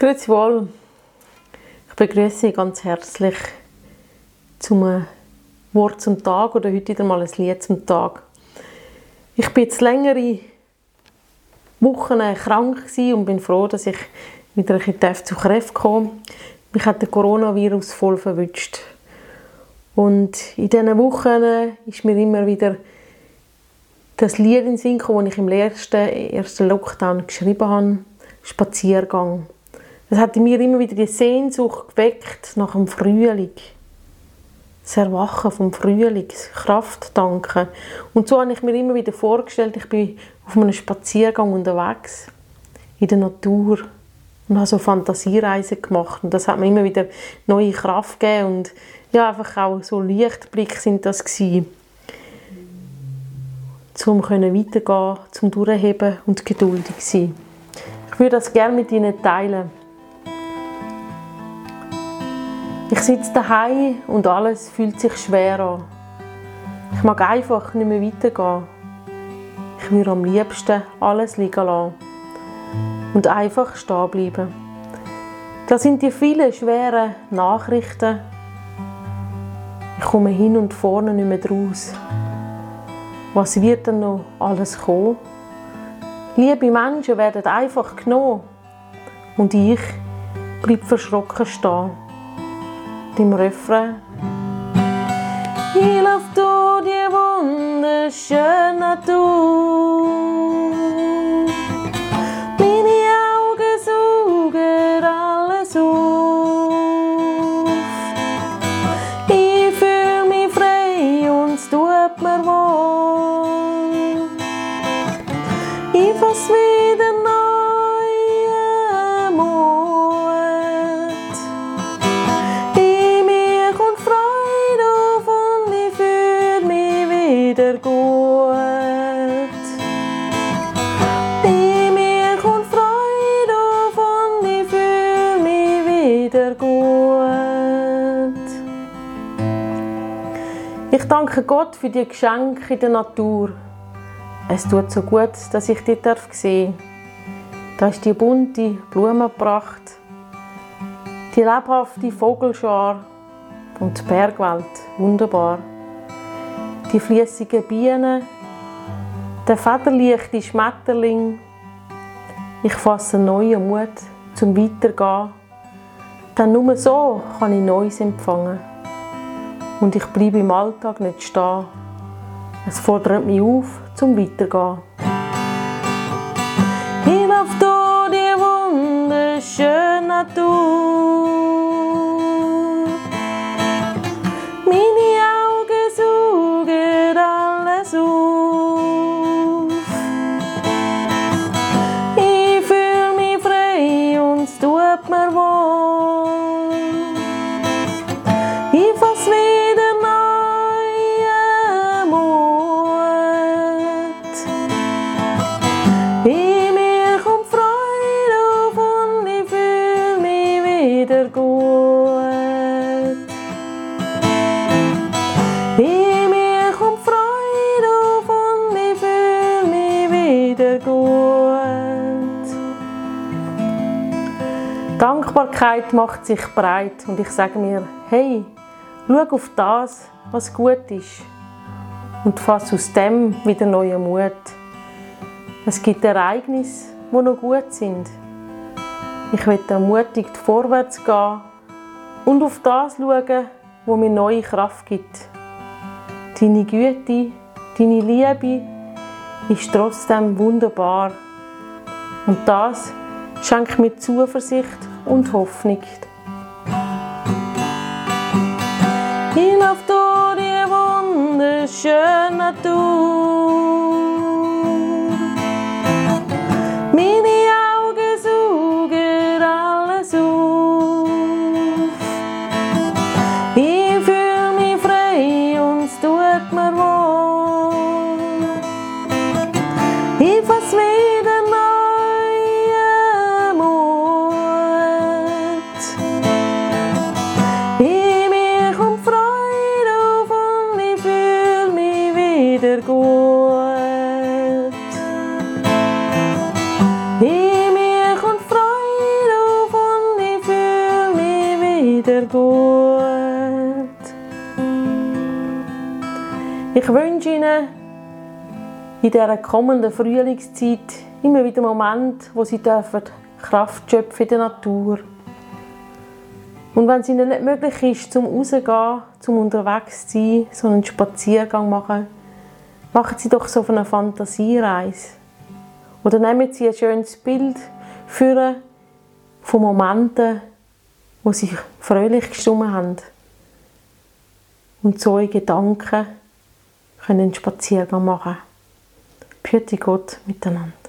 Grüezi wohl. Ich begrüße Sie ganz herzlich zum Wort zum Tag oder heute wieder mal ein Lied zum Tag. Ich bin jetzt längere Wochen krank und bin froh, dass ich wieder ein bisschen zu Kräften komme. Mich hat der Coronavirus voll verwünscht. Und in diesen Wochen ist mir immer wieder das Lied in den Sinn gekommen, das ich im ersten, ersten Lockdown geschrieben habe, Spaziergang. Es hat in mir immer wieder die Sehnsucht geweckt nach dem Frühling. Das Erwachen vom Frühling, Kraft tanken. Und so habe ich mir immer wieder vorgestellt, ich bin auf einem Spaziergang unterwegs, in der Natur und habe so Fantasiereisen gemacht. Und das hat mir immer wieder neue Kraft gegeben und ja, einfach auch so Lichtblick sind das gewesen. Zum können weitergehen, zum durchheben und geduldig sein. Ich würde das gerne mit Ihnen teilen. Ich sitze daheim und alles fühlt sich schwer an. Ich mag einfach nicht mehr weitergehen. Ich würde am liebsten alles liegen lassen und einfach stehen bleiben. Das sind die vielen schweren Nachrichten. Ich komme hin und vorne nicht mehr draus. Was wird denn noch alles kommen? Liebe Menschen werden einfach genommen und ich bleibe verschrocken stehen im Refrain. Ich lauf durch die wunderschöne Ich danke Gott für die Geschenke in der Natur. Es tut so gut, dass ich die darf sehen. Da ist die bunte Blumenpracht, die lebhafte Vogelschar und die Bergwelt wunderbar. Die fließigen Bienen, der federleichte Schmetterling. Ich fasse neuen Mut zum Weitergehen. Denn nur so kann ich Neues empfangen. Und ich bleibe im Alltag nicht stehen. Es fordert mich auf, zum Weitergehen. Dankbarkeit macht sich breit und ich sage mir, hey, schau auf das, was gut ist und fass aus dem wieder neuen Mut. Es gibt Ereignisse, die noch gut sind. Ich will ermutigt vorwärts gehen und auf das schauen, wo mir neue Kraft gibt. Deine Güte, deine Liebe ist trotzdem wunderbar. Und das schenkt mir Zuversicht und Hoffnung. Ich lauf durch die wunderschöne Natur. wieder gut. In mir kommt Freude auf und ich fühle mich wieder gut. Ich wünsche Ihnen in dieser kommenden Frühlingszeit immer wieder Moment, wo Sie dürfen Kraft schöpfen in der Natur. Und wenn es ihnen nicht möglich ist, zum Rausgehen, zum unterwegs zu sein, so einen Spaziergang machen, machen Sie doch so eine Fantasiereise. Oder nehmen Sie ein schönes Bild für von Momenten, wo Sie fröhlich gestimmt haben. Und so in Gedanken können einen Spaziergang machen. Püte Gott miteinander.